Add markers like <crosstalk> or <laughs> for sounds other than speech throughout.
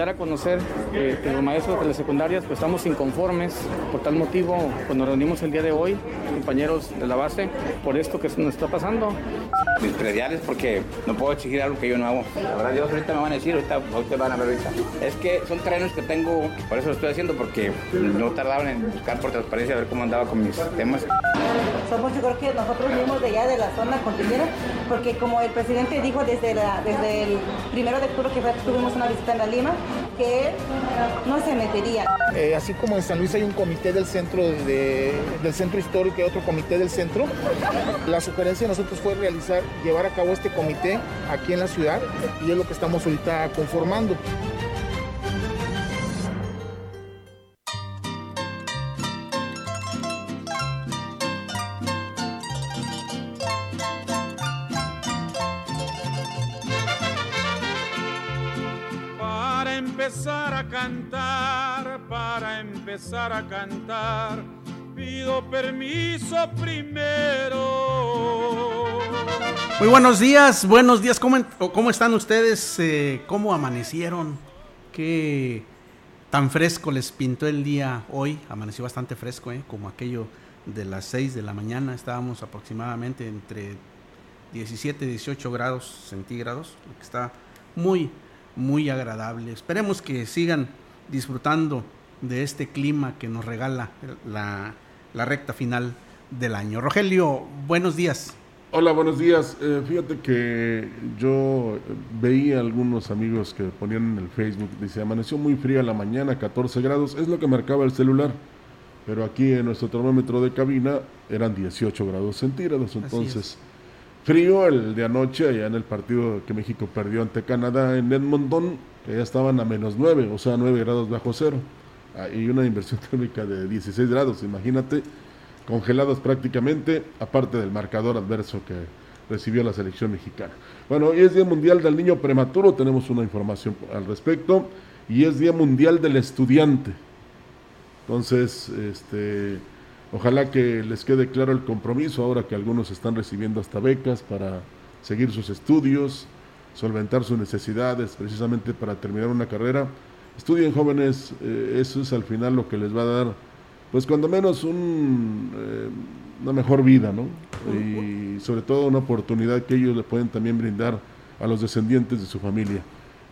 Dar a conocer eh, que los maestros de las secundarias pues estamos inconformes. Por tal motivo, pues nos reunimos el día de hoy, compañeros de la base, por esto que nos está pasando. Mis prediales porque no puedo exigir algo que yo no hago. La verdad, Dios ahorita me van a decir, ahorita ustedes van a ver ahorita. Es que son terrenos que tengo, por eso lo estoy haciendo, porque no tardaban en buscar por transparencia a ver cómo andaba con mis temas. Somos yo creo que nosotros mismos de allá de la zona continera, porque como el presidente dijo desde, la, desde el primero de octubre que tuvimos una visita en la Lima, que no se metería. Eh, así como en San Luis hay un comité del centro, de, del centro histórico y otro comité del centro, la sugerencia de nosotros fue realizar, llevar a cabo este comité aquí en la ciudad y es lo que estamos ahorita conformando. Empezar a cantar, para empezar a cantar, pido permiso primero. Muy buenos días, buenos días, ¿cómo, están ustedes? Eh, ¿Cómo amanecieron? ¿Qué tan fresco les pintó el día hoy? Amaneció bastante fresco, ¿eh? como aquello de las 6 de la mañana, estábamos aproximadamente entre 17 y 18 grados centígrados, está muy, muy agradable. Esperemos que sigan disfrutando de este clima que nos regala la, la recta final del año. Rogelio, buenos días. Hola, buenos días. Eh, fíjate que yo veía algunos amigos que ponían en el Facebook, dice, amaneció muy fría la mañana, 14 grados, es lo que marcaba el celular, pero aquí en nuestro termómetro de cabina eran 18 grados centígrados, entonces frío el de anoche allá en el partido que México perdió ante Canadá en Edmonton, que ya estaban a menos 9, o sea, 9 grados bajo cero, ah, y una inversión <laughs> térmica de 16 grados, imagínate congelados prácticamente, aparte del marcador adverso que recibió la selección mexicana. Bueno, hoy es Día Mundial del Niño Prematuro, tenemos una información al respecto, y es Día Mundial del Estudiante. Entonces, este, ojalá que les quede claro el compromiso ahora que algunos están recibiendo hasta becas para seguir sus estudios, solventar sus necesidades precisamente para terminar una carrera. Estudien jóvenes, eh, eso es al final lo que les va a dar pues cuando menos un, eh, una mejor vida, ¿no? Y sobre todo una oportunidad que ellos le pueden también brindar a los descendientes de su familia.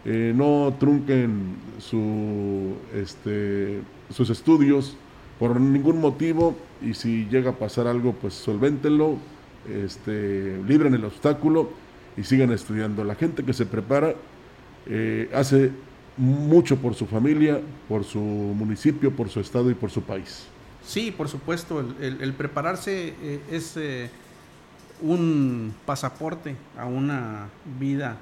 Eh, no trunquen su, este, sus estudios por ningún motivo y si llega a pasar algo, pues solvéntenlo, este, libren el obstáculo y sigan estudiando. La gente que se prepara eh, hace mucho por su familia, por su municipio, por su estado y por su país. Sí, por supuesto, el, prepararse eh, es eh, un pasaporte a una vida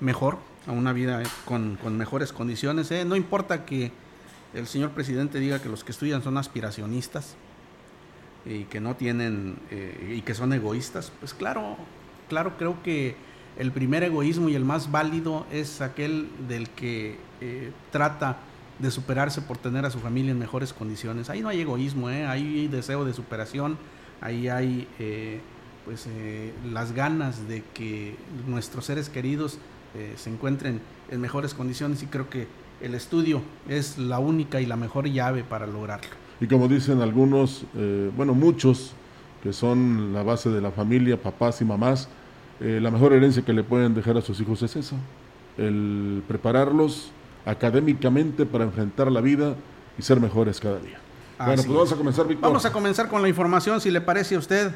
mejor, a una vida eh, con, mejores condiciones. No importa que el señor presidente diga que los que estudian son aspiracionistas y que no tienen y que son egoístas, pues claro, claro, creo que el primer egoísmo y el más válido es aquel del que eh, trata de superarse por tener a su familia en mejores condiciones. Ahí no hay egoísmo, ¿eh? ahí hay deseo de superación, ahí hay eh, pues las ganas de que nuestros seres queridos se encuentren en mejores condiciones y creo que el estudio es la única y la mejor llave para lograrlo. Y como dicen algunos, bueno, muchos que son la base de la familia, papás y mamás, eh, la mejor herencia que le pueden dejar a sus hijos es esa, el prepararlos académicamente para enfrentar la vida y ser mejores cada día. bueno, pues vamos a comenzar, Víctor. Vamos a comenzar con la información, si le parece a usted.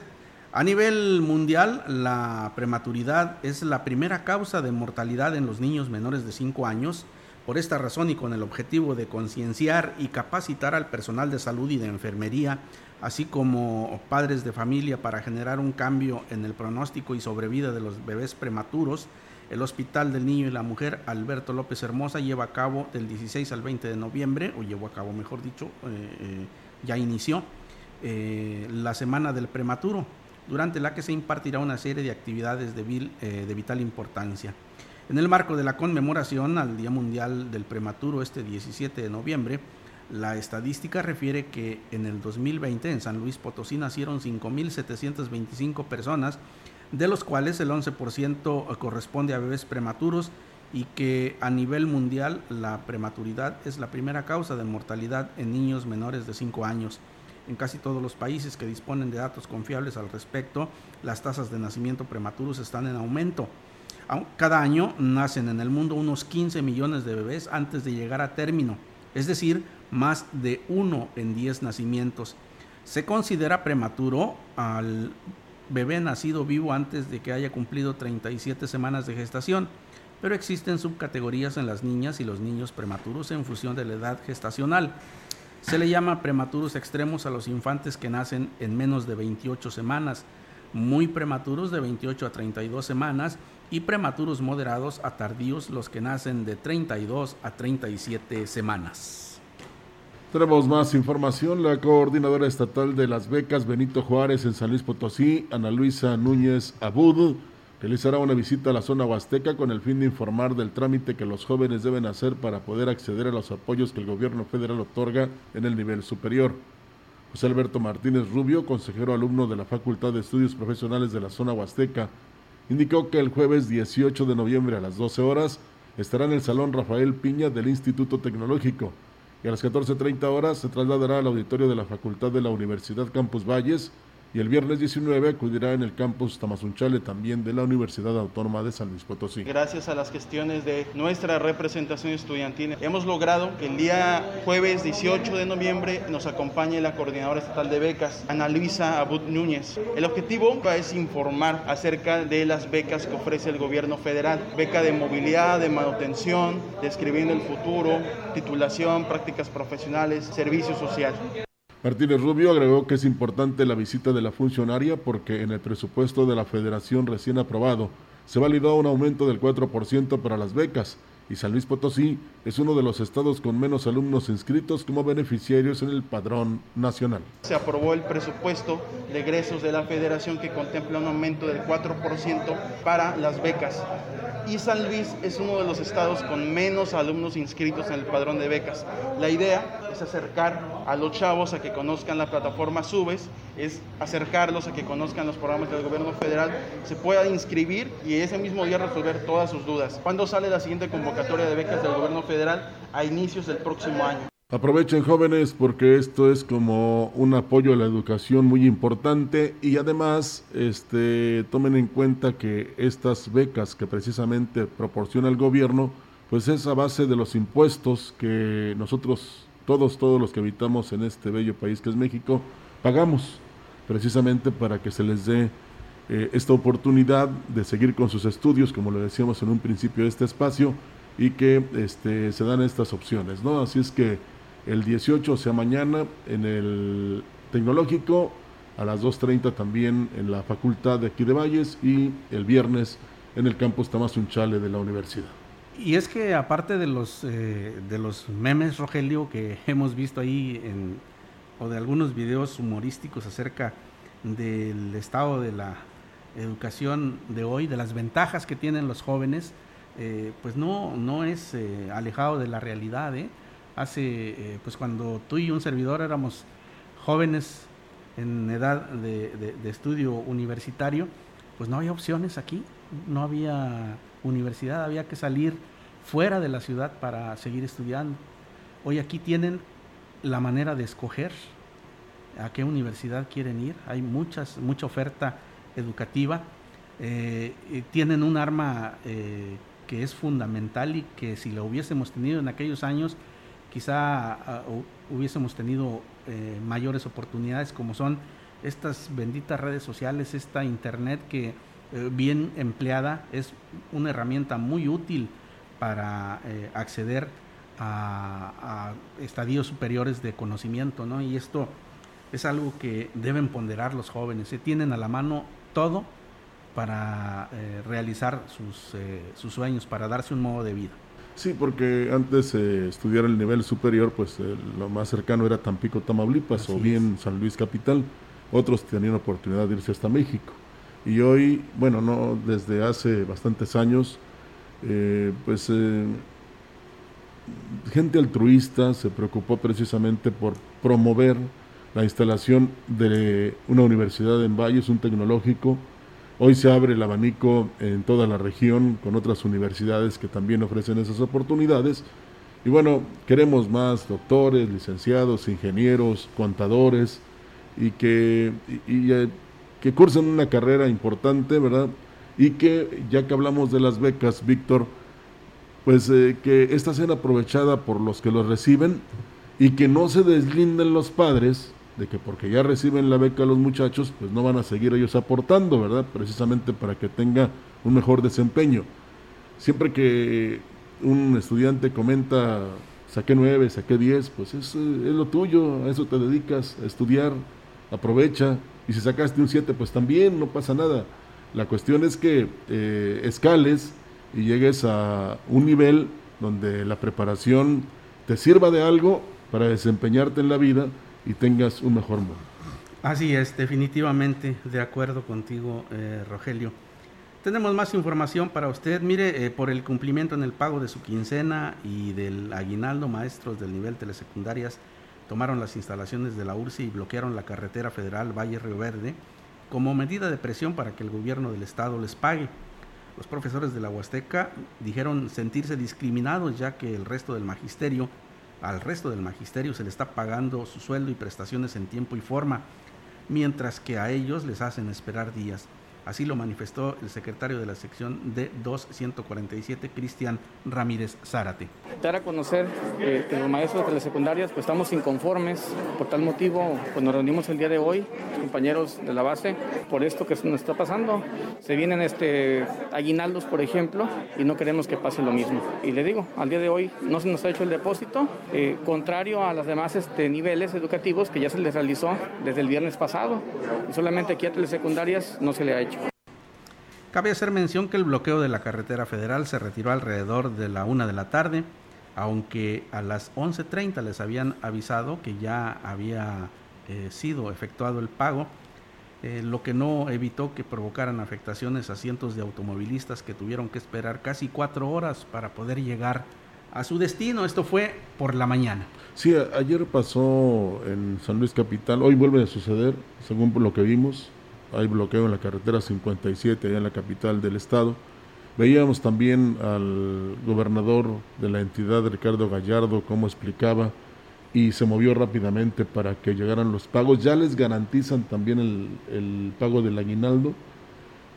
A nivel mundial, la prematuridad es la primera causa de mortalidad en los niños menores de 5 años Por esta razón y con el objetivo de concienciar y capacitar al personal de salud y de enfermería, así como padres de familia para generar un cambio en el pronóstico y sobrevida de los bebés prematuros, el Hospital del Niño y la Mujer Alberto López Hermosa lleva a cabo del 16 al 20 de noviembre, o llevó a cabo mejor dicho, eh, eh, ya inició eh, la Semana del Prematuro, durante la que se impartirá una serie de actividades de, de vital importancia. En el marco de la conmemoración al Día Mundial del Prematuro este 17 de noviembre, la estadística refiere que en el 2020 en San Luis Potosí nacieron 5.725 personas, de los cuales el 11% corresponde a bebés prematuros y que a nivel mundial la prematuridad es la primera causa de mortalidad en niños menores de 5 años. En casi todos los países que disponen de datos confiables al respecto, las tasas de nacimiento prematuros están en aumento. Cada año nacen en el mundo unos 15 millones de bebés antes de llegar a término, es decir, más de uno en 10 nacimientos. Se considera prematuro al bebé nacido vivo antes de que haya cumplido 37 semanas de gestación, pero existen subcategorías en las niñas y los niños prematuros en función de la edad gestacional. Se le llama prematuros extremos a los infantes que nacen en menos de 28 semanas, muy prematuros de 28 a 32 semanas y prematuros moderados a tardíos los que nacen de 32 a 37 semanas. Tenemos más información. La coordinadora estatal de las becas Benito Juárez en San Luis Potosí, Ana Luisa Núñez Abud, realizará una visita a la zona huasteca con el fin de informar del trámite que los jóvenes deben hacer para poder acceder a los apoyos que el gobierno federal otorga en el nivel superior. José Alberto Martínez Rubio, consejero alumno de la Facultad de Estudios Profesionales de la zona huasteca, indicó que el jueves 18 de noviembre a las 12 horas estará en el Salón Rafael Piña del Instituto Tecnológico. Y a las 14.30 horas se trasladará al auditorio de la Facultad de la Universidad Campus Valles y el viernes 19 acudirá en el campus Tamazunchale también de la Universidad Autónoma de San Luis Potosí. Gracias a las gestiones de nuestra representación estudiantil hemos logrado que el día jueves 18 de noviembre nos acompañe la coordinadora estatal de becas, Ana Luisa Abud Núñez. El objetivo es informar acerca de las becas que ofrece el gobierno federal, beca de movilidad, de manutención, describiendo el futuro, titulación, prácticas profesionales, servicio social. Martínez Rubio agregó que es importante la visita de la funcionaria porque en el presupuesto de la federación recién aprobado se validó un aumento del 4% para las becas y San Luis Potosí es uno de los estados con menos alumnos inscritos como beneficiarios en el padrón nacional. Se aprobó el presupuesto de egresos de la federación que contempla un aumento del 4% para las becas y San Luis es uno de los estados con menos alumnos inscritos en el padrón de becas. La idea es acercar a los chavos a que conozcan la plataforma Subes, es acercarlos a que conozcan los programas del gobierno federal, se pueda inscribir y ese mismo día resolver todas sus dudas. ¿Cuándo sale la siguiente convocatoria de becas del gobierno federal? A inicios del próximo año. Aprovechen jóvenes porque esto es como un apoyo a la educación muy importante y además este, tomen en cuenta que estas becas que precisamente proporciona el gobierno pues es a base de los impuestos que nosotros todos, todos los que habitamos en este bello país que es México pagamos precisamente para que se les dé eh, esta oportunidad de seguir con sus estudios como lo decíamos en un principio de este espacio y que este, se dan estas opciones, ¿no? Así es que el 18, o sea, mañana en el Tecnológico, a las 2.30 también en la Facultad de aquí de Valles y el viernes en el campus Tamazunchale de la universidad. Y es que aparte de los, eh, de los memes, Rogelio, que <laughs> hemos visto ahí en, o de algunos videos humorísticos acerca del estado de la educación de hoy, de las ventajas que tienen los jóvenes, eh, pues no, no es eh, alejado de la realidad. ¿eh? hace, pues cuando tú y un servidor éramos jóvenes en edad de, estudio universitario, pues no había opciones aquí, no había universidad, había que salir fuera de la ciudad para seguir estudiando. Hoy aquí tienen la manera de escoger a qué universidad quieren ir, hay muchas, mucha oferta educativa, tienen un arma que es fundamental y que si lo hubiésemos tenido en aquellos años, quizá ah, hubiésemos tenido eh, mayores oportunidades como son estas benditas redes sociales, esta internet que eh, bien empleada es una herramienta muy útil para eh, acceder a, estadios superiores de conocimiento, ¿no? Y esto es algo que deben ponderar los jóvenes. Se tienen a la mano todo para eh, realizar sus, eh, sus, sueños, para darse un modo de vida. Sí, porque antes de estudiar el nivel superior, pues lo más cercano era Tampico, Tamaulipas o bien San Luis Capital. Otros tenían oportunidad de irse hasta México. Y hoy, bueno, no desde hace bastantes años, eh, pues gente altruista se preocupó precisamente por promover la instalación de una universidad en Valles, un tecnológico. Hoy se abre el abanico en toda la región con otras universidades que también ofrecen esas oportunidades. Y bueno, queremos más doctores, licenciados, ingenieros, contadores y que, eh, cursen una carrera importante, ¿verdad? Y que, ya que hablamos de las becas, Víctor, pues eh, que esta sea aprovechada por los que los reciben y que no se deslinden los padres de que porque ya reciben la beca los muchachos, pues no van a seguir ellos aportando, ¿verdad? Precisamente para que tenga un mejor desempeño. Siempre que un estudiante comenta, saqué nueve, saqué diez, pues es, es, lo tuyo, a eso te dedicas, a estudiar, aprovecha. Y si sacaste un siete, pues también, no pasa nada. La cuestión es que eh, escales y llegues a un nivel donde la preparación te sirva de algo para desempeñarte en la vida y tengas un mejor mundo. Así es, definitivamente de acuerdo contigo, eh, Rogelio. Tenemos más información para usted. Mire, eh, por el cumplimiento en el pago de su quincena y del aguinaldo, maestros del nivel telesecundarias tomaron las instalaciones de la URSI y bloquearon la carretera federal Valle Río Verde como medida de presión para que el gobierno del estado les pague. Los profesores de la Huasteca dijeron sentirse discriminados ya que el resto del magisterio al resto del magisterio se le está pagando su sueldo y prestaciones en tiempo y forma, mientras que a ellos les hacen esperar días. Así lo manifestó el secretario de la sección d 2147, Cristian Ramírez Zárate. Dar a conocer eh, que los maestros de las secundarias pues estamos inconformes. Por tal motivo, pues nos reunimos el día de hoy, compañeros de la base, por esto que nos está pasando. Se vienen este, aguinaldos, por ejemplo, y no queremos que pase lo mismo. Y le digo, al día de hoy no se nos ha hecho el depósito, eh, contrario a los demás este, niveles educativos que ya se les realizó desde el viernes pasado. Solamente aquí a telesecundarias no se le ha hecho. Cabe hacer mención que el bloqueo de la carretera federal se retiró alrededor de la una de la tarde, aunque a las 11.30 les habían avisado que ya había eh, sido efectuado el pago, eh, lo que no evitó que provocaran afectaciones a cientos de automovilistas que tuvieron que esperar casi cuatro horas para poder llegar a su destino. Esto fue por la mañana. Sí, ayer pasó en San Luis Capital, hoy vuelve a suceder, según lo que vimos, hay bloqueo en la carretera 57, allá en la capital del estado. Veíamos también al gobernador de la entidad, Ricardo Gallardo, cómo explicaba y se movió rápidamente para que llegaran los pagos. Ya les garantizan también el, pago del aguinaldo.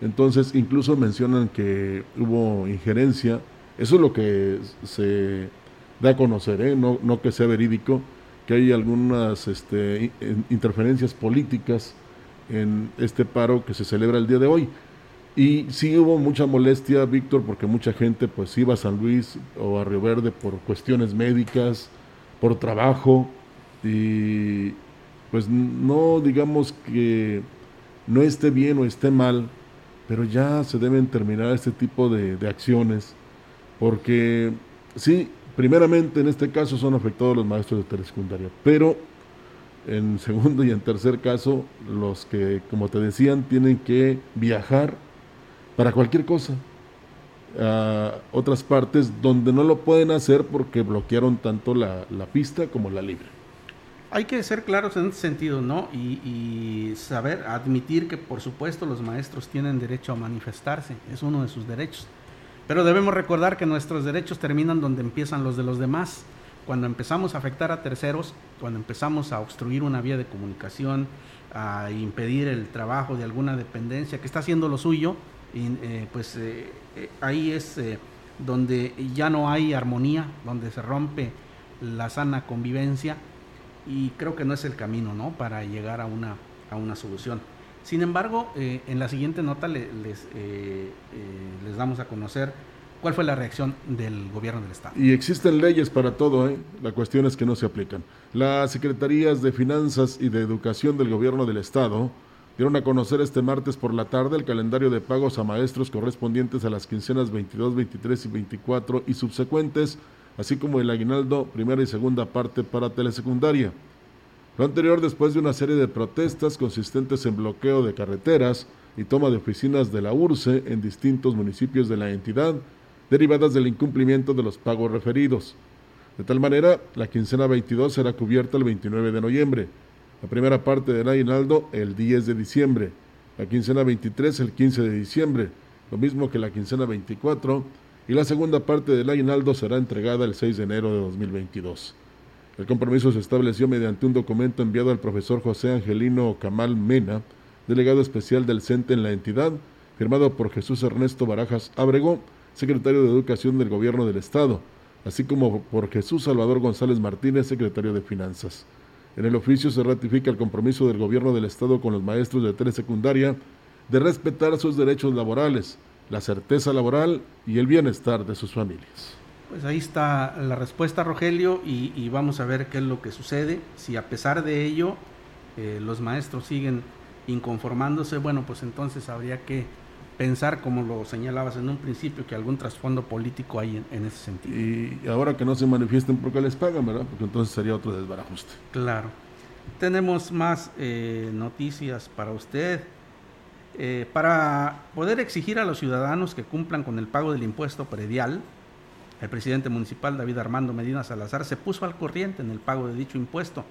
Entonces, incluso mencionan que hubo injerencia. Eso es lo que se da a conocer, ¿eh? no, no que sea verídico, que hay algunas este, interferencias políticas en este paro que se celebra el día de hoy. Y sí hubo mucha molestia, Víctor, porque mucha gente pues iba a San Luis o a Río Verde por cuestiones médicas, por trabajo, y pues no digamos que no esté bien o esté mal, pero ya se deben terminar este tipo de, de acciones, porque sí, primeramente en este caso son afectados los maestros de telesecundaria, pero en segundo y en tercer caso, los que, como te decían, tienen que viajar para cualquier cosa a otras partes donde no lo pueden hacer porque bloquearon tanto la, pista como la libre. Hay que ser claros en ese sentido, ¿no? Y, y, saber, admitir que por supuesto los maestros tienen derecho a manifestarse, es uno de sus derechos. Pero debemos recordar que nuestros derechos terminan donde empiezan los de los demás cuando empezamos a afectar a terceros, cuando empezamos a obstruir una vía de comunicación, a impedir el trabajo de alguna dependencia que está haciendo lo suyo, eh, pues eh, eh, ahí es donde ya no hay armonía, donde se rompe la sana convivencia y creo que no es el camino ¿no? para llegar a una, a una solución. Sin embargo, en la siguiente nota les, les damos a conocer ¿Cuál fue la reacción del gobierno del Estado? Y existen leyes para todo, ¿eh? la cuestión es que no se aplican. Las secretarías de Finanzas y de Educación del gobierno del Estado dieron a conocer este martes por la tarde el calendario de pagos a maestros correspondientes a las quincenas 22, 23 y 24 y subsecuentes, así como el aguinaldo primera y segunda parte para telesecundaria. Lo anterior después de una serie de protestas consistentes en bloqueo de carreteras y toma de oficinas de la URSE en distintos municipios de la entidad, derivadas del incumplimiento de los pagos referidos. De tal manera, la quincena 22 será cubierta el 29 de noviembre, la primera parte del aguinaldo el 10 de diciembre, la quincena 23 el 15 de diciembre, lo mismo que la quincena 24, y la segunda parte del aguinaldo será entregada el 6 de enero de 2022. El compromiso se estableció mediante un documento enviado al profesor José Angelino Camal Mena, delegado especial del CENTE en la entidad, firmado por Jesús Ernesto Barajas Abrego, secretario de Educación del Gobierno del Estado, así como por Jesús Salvador González Martínez, secretario de Finanzas. En el oficio se ratifica el compromiso del Gobierno del Estado con los maestros de telesecundaria de respetar sus derechos laborales, la certeza laboral y el bienestar de sus familias. Pues ahí está la respuesta, Rogelio, y, vamos a ver qué es lo que sucede. Si a pesar de ello eh, los maestros siguen inconformándose, bueno, pues entonces habría que pensar, como lo señalabas en un principio, que algún trasfondo político hay en, ese sentido. Y ahora que no se manifiesten porque les pagan, ¿verdad? Porque entonces sería otro desbarajuste. Claro. Tenemos más eh, noticias para usted. Eh, para poder exigir a los ciudadanos que cumplan con el pago del impuesto predial, el presidente municipal David Armando Medina Salazar se puso al corriente en el pago de dicho impuesto.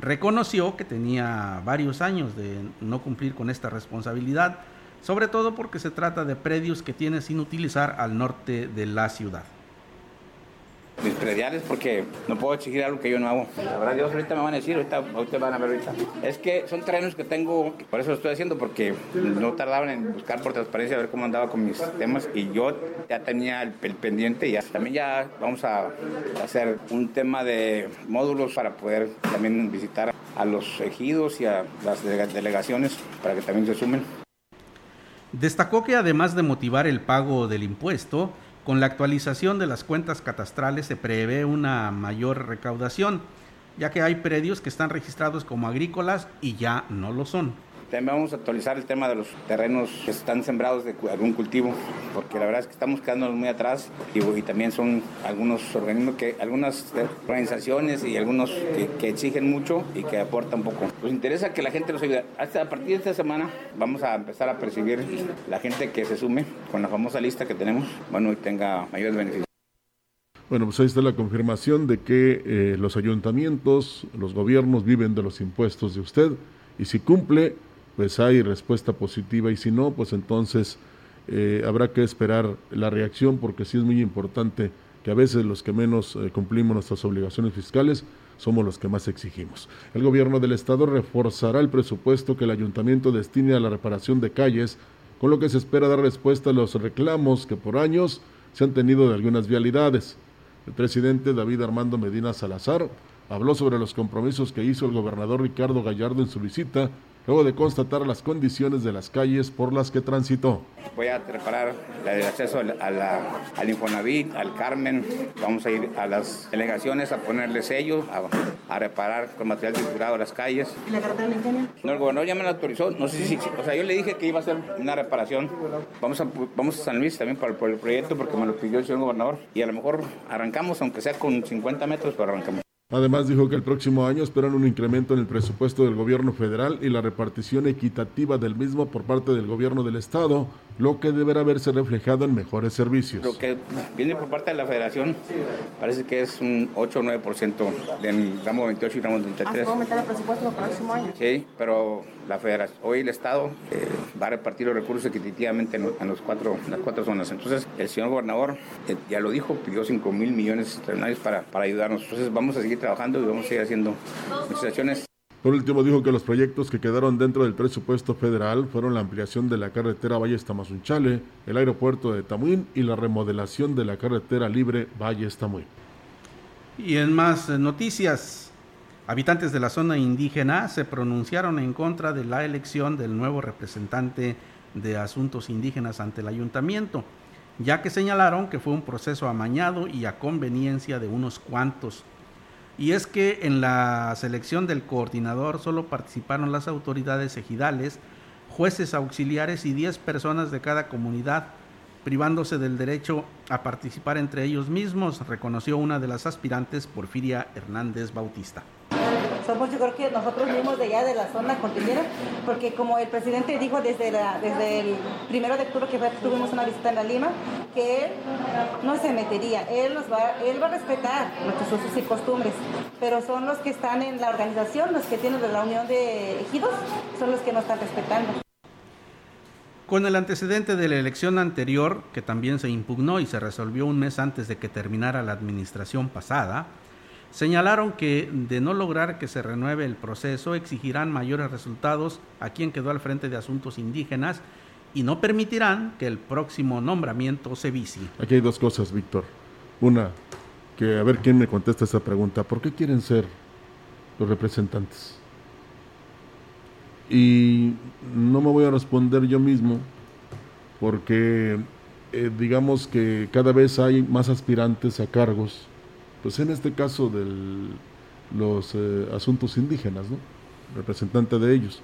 Reconoció que tenía varios años de no cumplir con esta responsabilidad, sobre todo porque se trata de predios que tiene sin utilizar al norte de la ciudad mis prediales porque no puedo exigir algo que yo no hago. La verdad, Dios ahorita me van a decir, ahorita, ahorita van a ver ahorita. Es que son terrenos que tengo, por eso lo estoy haciendo, porque no tardaban en buscar por transparencia a ver cómo andaba con mis temas y yo ya tenía el, pendiente y ya. También ya vamos a hacer un tema de módulos para poder también visitar a los ejidos y a las delegaciones para que también se sumen. Destacó que además de motivar el pago del impuesto, con la actualización de las cuentas catastrales se prevé una mayor recaudación, ya que hay predios que están registrados como agrícolas y ya no lo son. También vamos a actualizar el tema de los terrenos que están sembrados de algún cultivo, porque la verdad es que estamos quedándonos muy atrás y, también son algunos organismos que, algunas organizaciones y algunos que, exigen mucho y que aportan poco. Nos interesa que la gente nos ayude. Hasta a partir de esta semana vamos a empezar a percibir la gente que se sume con la famosa lista que tenemos, bueno, y tenga mayores beneficios. Bueno, pues ahí está la confirmación de que eh, los ayuntamientos, los gobiernos viven de los impuestos de usted y si cumple, pues hay respuesta positiva y si no, pues entonces eh, habrá que esperar la reacción porque sí es muy importante que a veces los que menos eh, cumplimos nuestras obligaciones fiscales somos los que más exigimos. El gobierno del estado reforzará el presupuesto que el ayuntamiento destine a la reparación de calles, con lo que se espera dar respuesta a los reclamos que por años se han tenido de algunas vialidades. El presidente David Armando Medina Salazar habló sobre los compromisos que hizo el gobernador Ricardo Gallardo en su visita luego de constatar las condiciones de las calles por las que transitó. Voy a reparar el acceso al, al Infonavit, al Carmen, vamos a ir a las delegaciones a ponerle sellos, a, reparar con material triturado las calles. ¿Y la carretera de No, el gobernador ya me lo autorizó, no sé si, o sea, yo le dije que iba a hacer una reparación. Vamos a, vamos a San Luis también por, por el proyecto porque me lo pidió el señor gobernador y a lo mejor arrancamos, aunque sea con 50 metros, pero arrancamos. Además dijo que el próximo año esperan un incremento en el presupuesto del gobierno federal y la repartición equitativa del mismo por parte del gobierno del estado, lo que deberá verse reflejado en mejores servicios. Lo que viene por parte de la federación parece que es un 8 o 9% del ramo 28 y ramo 33. ¿Va a aumentar el presupuesto el próximo año? Sí, pero la federación, hoy el estado eh, va a repartir los recursos equitativamente en, los cuatro, las cuatro zonas. Entonces el señor gobernador eh, ya lo dijo, pidió 5 mil millones extraordinarios para, para ayudarnos. Entonces vamos a seguir trabajando y vamos a seguir haciendo acciones. Por último, dijo que los proyectos que quedaron dentro del presupuesto federal fueron la ampliación de la carretera Valles-Tamazunchale, el aeropuerto de Tamuín y la remodelación de la carretera libre Valles-Tamuín. Y en más noticias, habitantes de la zona indígena se pronunciaron en contra de la elección del nuevo representante de asuntos indígenas ante el ayuntamiento. ya que señalaron que fue un proceso amañado y a conveniencia de unos cuantos. Y es que en la selección del coordinador solo participaron las autoridades ejidales, jueces auxiliares y 10 personas de cada comunidad, privándose del derecho a participar entre ellos mismos, reconoció una de las aspirantes, Porfiria Hernández Bautista somos yo creo que nosotros mismos de allá de la zona cordillera, porque como el presidente dijo desde, el primero de octubre que tuvimos una visita en la Lima, que él no se metería, él, nos va, él va a respetar nuestros usos y costumbres, pero son los que están en la organización, los que tienen la unión de ejidos, son los que nos están respetando. Con el antecedente de la elección anterior, que también se impugnó y se resolvió un mes antes de que terminara la administración pasada, Señalaron que de no lograr que se renueve el proceso exigirán mayores resultados a quien quedó al frente de asuntos indígenas y no permitirán que el próximo nombramiento se vicie. Aquí hay dos cosas, Víctor. Una, que a ver quién me contesta esa pregunta. ¿Por qué quieren ser los representantes? Y no me voy a responder yo mismo porque eh, digamos que cada vez hay más aspirantes a cargos pues en este caso de los eh, asuntos indígenas, ¿no? representante de ellos.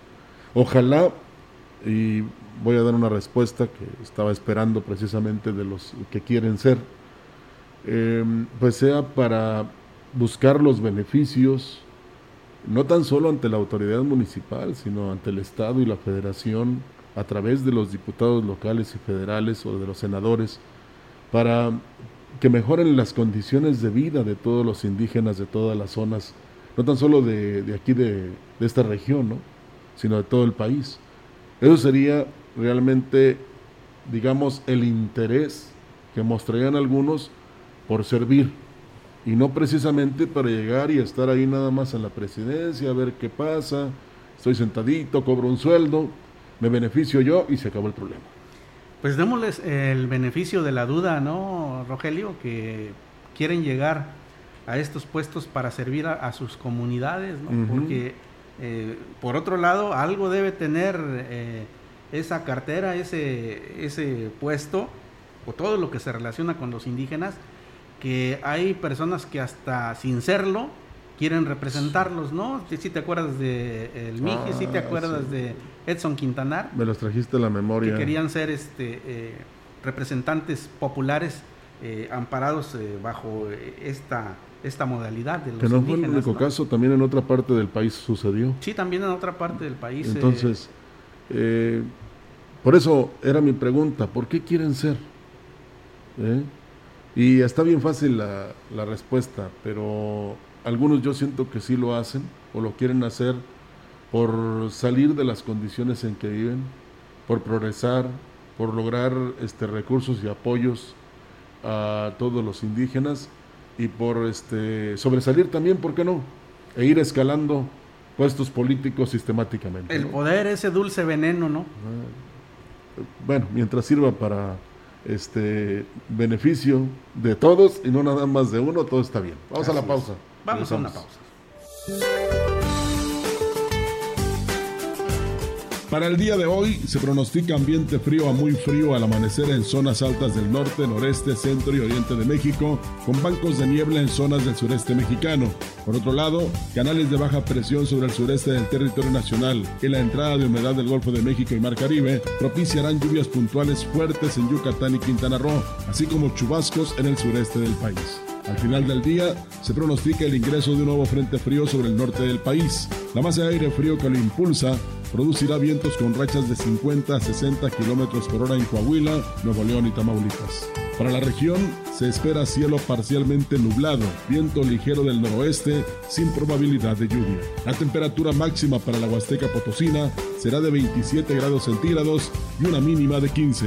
Ojalá, y voy a dar una respuesta que estaba esperando precisamente de los que quieren ser, em, pues sea para buscar los beneficios, no tan solo ante la autoridad municipal, sino ante el Estado y la Federación, a través de los diputados locales y federales o de los senadores, para que mejoren las condiciones de vida de todos los indígenas de todas las zonas, no tan solo de, aquí de, esta región, ¿no? sino de todo el país. Eso sería realmente, digamos, el interés que mostrarían algunos por servir y no precisamente para llegar y estar ahí nada más en la presidencia, a ver qué pasa, estoy sentadito, cobro un sueldo, me beneficio yo y se acabó el problema. Pues démosles el beneficio de la duda, ¿no, Rogelio? Que quieren llegar a estos puestos para servir a, sus comunidades, ¿no? Porque, eh, por otro lado, algo debe tener eh, esa cartera, ese, ese puesto, o todo lo que se relaciona con los indígenas, que hay personas que hasta sin serlo, quieren representarlos, ¿no? Si te acuerdas de el Miji, si te ah, acuerdas de Edson Quintanar. Me los trajiste a la memoria. Que querían ser este eh, representantes populares eh, amparados eh, bajo esta esta modalidad de los Que no fue el único caso, también en otra parte del país sucedió. Sí, también en otra parte del país. Entonces, por eso era mi pregunta, ¿por qué quieren ser? Y está bien fácil la, la respuesta, pero algunos yo siento que sí lo hacen o lo quieren hacer por salir de las condiciones en que viven, por progresar, por lograr este, recursos y apoyos a todos los indígenas y por este, sobresalir también, ¿por qué no? E ir escalando puestos políticos sistemáticamente. El poder, ese dulce veneno, ¿no? Bueno, mientras sirva para este beneficio de todos y no nada más de uno, todo está bien. Vamos a la pausa. Vamos a una pausa. Para el día de hoy se pronostica ambiente frío a muy frío al amanecer en zonas altas del norte, noreste, centro y oriente de México, con bancos de niebla en zonas del sureste mexicano. Por otro lado, canales de baja presión sobre el sureste del territorio nacional y la entrada de humedad del Golfo de México y Mar Caribe propiciarán lluvias puntuales fuertes en Yucatán y Quintana Roo, así como chubascos en el sureste del país. Al final del día se pronostica el ingreso de un nuevo frente frío sobre el norte del país. La masa de aire frío que lo impulsa producirá vientos con rachas de 50 a 60 kilómetros por hora en Coahuila, Nuevo León y Tamaulipas. Para la región se espera cielo parcialmente nublado, viento ligero del noroeste sin probabilidad de lluvia. La temperatura máxima para la Huasteca Potosina será de 27 grados centígrados y una mínima de 15.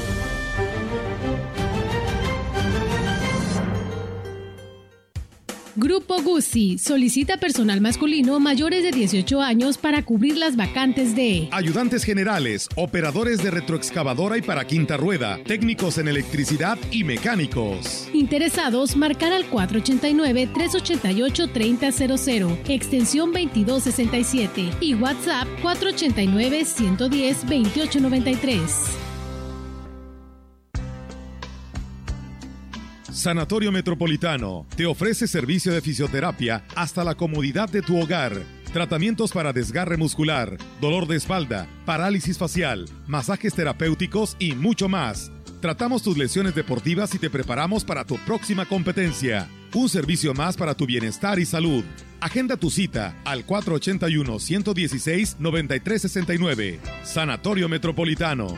Grupo Guzzi solicita personal masculino mayores de 18 años para cubrir las vacantes de ayudantes generales, operadores de retroexcavadora y para quinta rueda, técnicos en electricidad y mecánicos. Interesados, marcar al 489-388-3000, extensión 2267 y WhatsApp 489-110-2893. Sanatorio Metropolitano te ofrece servicio de fisioterapia hasta la comodidad de tu hogar. Tratamientos para desgarre muscular, dolor de espalda, parálisis facial, masajes terapéuticos y mucho más. Tratamos tus lesiones deportivas y te preparamos para tu próxima competencia. Un servicio más para tu bienestar y salud. Agenda tu cita al 481-116-9369. Sanatorio Metropolitano.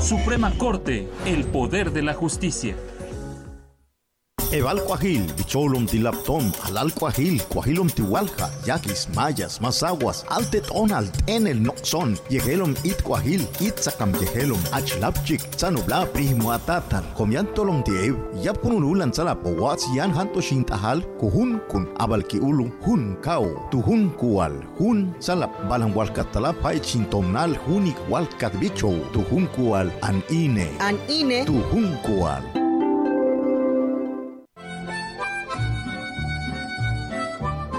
Suprema Corte, el poder de la justicia. Eval Cuajil, Bicholum Tilapton, Alal Cuajil, Cuajilum Tihualja, Yaquis, Mayas, Mazaguas, Altet Onalt, Enel Noxon, Yegelum It Cuajil, Itzakam Yegelum, Achlapchik, Zanubla Primo Atatar, Comiantolum Tiev, Yapkunululan Salapo, Wats Yan Hanto Shintahal, Kuhun Kun, Abalki Ulu, Hun Kao, Tuhun Kual, Hun Salap, Balan Walkatalap, Chintomnal, Hunik Walkat Bicho, Tuhun Kual, An Ine, An Ine, Tuhun Kual.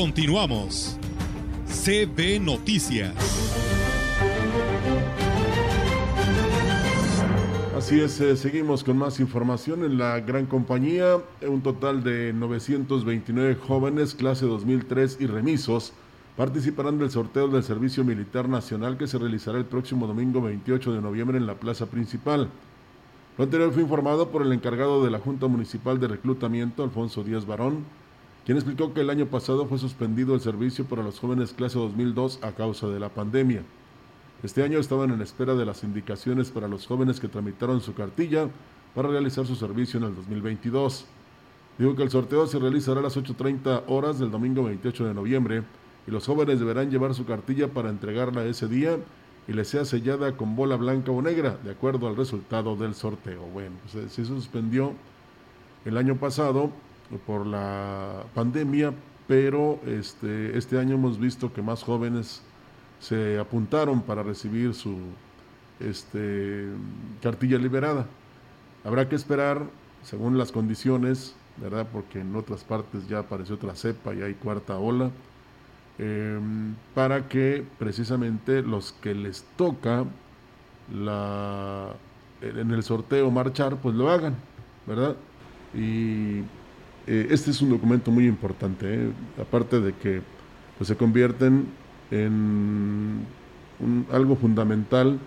Continuamos. CB Noticias. Así es, eh, seguimos con más información en la gran compañía. Un total de 929 jóvenes, clase 2003 y remisos, participarán del sorteo del Servicio Militar Nacional que se realizará el próximo domingo 28 de noviembre en la plaza principal. Lo anterior fue informado por el encargado de la Junta Municipal de Reclutamiento, Alfonso Díaz Barón, quien explicó que el año pasado fue suspendido el servicio para los jóvenes clase 2002 a causa de la pandemia. Este año estaban en espera de las indicaciones para los jóvenes que tramitaron su cartilla para realizar su servicio en el 2022. Dijo que el sorteo se realizará a las 8.30 horas del domingo 28 de noviembre y los jóvenes deberán llevar su cartilla para entregarla ese día y les sea sellada con bola blanca o negra, de acuerdo al resultado del sorteo. Bueno, pues se suspendió el año pasado por la pandemia, pero este, este año hemos visto que más jóvenes se apuntaron para recibir su este, cartilla liberada. Habrá que esperar según las condiciones, ¿verdad? Porque en otras partes ya apareció otra cepa y hay cuarta ola, em, para que precisamente los que les toca la, en el sorteo marchar, pues lo hagan, ¿verdad? Y eh, este es un documento muy importante, ¿eh? aparte de que pues, se convierten en algo fundamental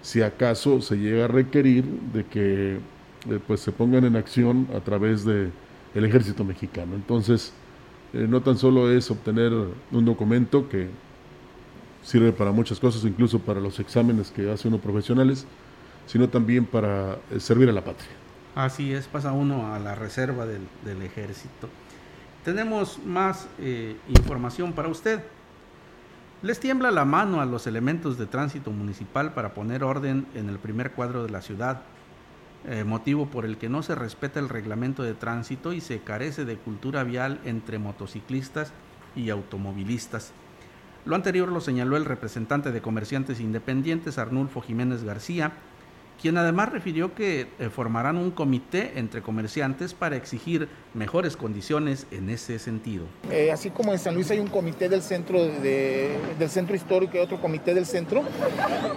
si acaso se llega a requerir de que eh, pues se pongan en acción a través de el ejército mexicano. Entonces, no tan solo es obtener un documento que sirve para muchas cosas, incluso para los exámenes que hace uno profesionales, sino también para servir a la patria. Así es, pasa uno a la reserva del, ejército. Tenemos más eh, información para usted. Les tiembla la mano a los elementos de tránsito municipal para poner orden en el primer cuadro de la ciudad, eh, motivo por el que no se respeta el reglamento de tránsito y se carece de cultura vial entre motociclistas y automovilistas. Lo anterior lo señaló el representante de comerciantes independientes Arnulfo Jiménez García, quien además refirió que eh, formarán un comité entre comerciantes para exigir mejores condiciones en ese sentido. Eh, así como en San Luis hay un comité del centro, del centro histórico y otro comité del centro,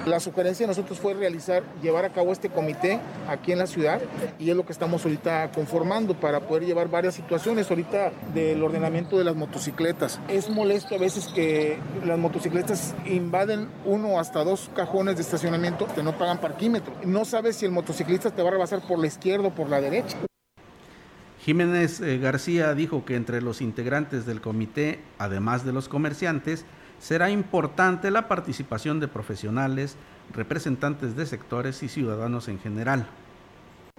la sugerencia de nosotros fue realizar, llevar a cabo este comité aquí en la ciudad y es lo que estamos ahorita conformando para poder llevar varias situaciones ahorita del ordenamiento de las motocicletas. Es molesto a veces que las motocicletas invaden uno hasta dos cajones de estacionamiento que no pagan parquímetro no sabes si el motociclista te va a rebasar por la izquierda o por la derecha. Jiménez eh, García dijo que entre los integrantes del comité, además de los comerciantes, será importante la participación de profesionales, representantes de sectores y ciudadanos en general.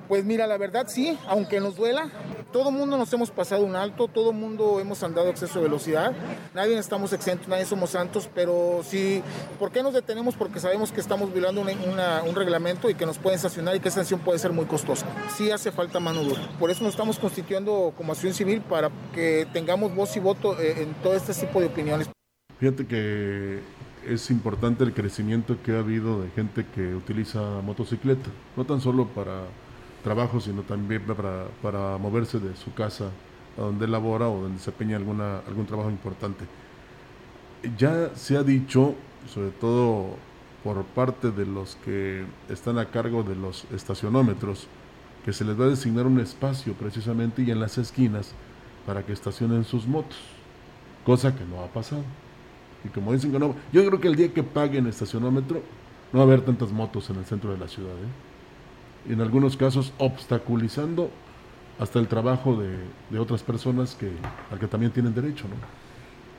Pues mira, la verdad sí, aunque nos duela, todo mundo nos hemos pasado un alto, todo mundo hemos andado a exceso de velocidad, nadie estamos exentos, nadie somos santos, pero sí, ¿por qué nos detenemos? Porque sabemos que estamos violando un reglamento y que nos pueden sancionar y que esa sanción puede ser muy costosa. Sí hace falta mano dura. Por eso nos estamos constituyendo como acción civil para que tengamos voz y voto eh, en todo este tipo de opiniones. Fíjate que es importante el crecimiento que ha habido de gente que utiliza motocicleta, no tan solo para trabajo, sino también para, para moverse de su casa a donde labora o donde desempeña alguna, algún trabajo importante. Ya se ha dicho, sobre todo por parte de los que están a cargo de los estacionómetros, que se les va a designar un espacio precisamente y en las esquinas para que estacionen sus motos, cosa que no ha pasado. Y como dicen que no, yo creo que el día que paguen estacionómetro no va a haber tantas motos en el centro de la ciudad. ¿eh? En algunos casos obstaculizando hasta el trabajo de, otras personas que, al que también tienen derecho, ¿no?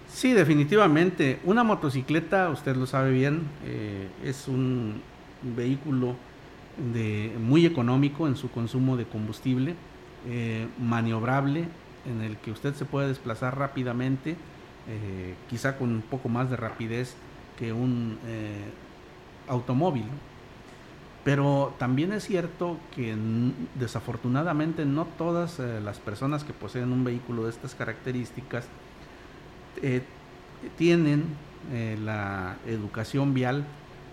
Sí, definitivamente. Una motocicleta, usted lo sabe bien, eh, es un vehículo de, muy económico en su consumo de combustible, eh, maniobrable, en el que usted se puede desplazar rápidamente, eh, quizá con un poco más de rapidez que un automóvil. Pero también es cierto que desafortunadamente no todas eh, las personas que poseen un vehículo de estas características eh, tienen eh, la educación vial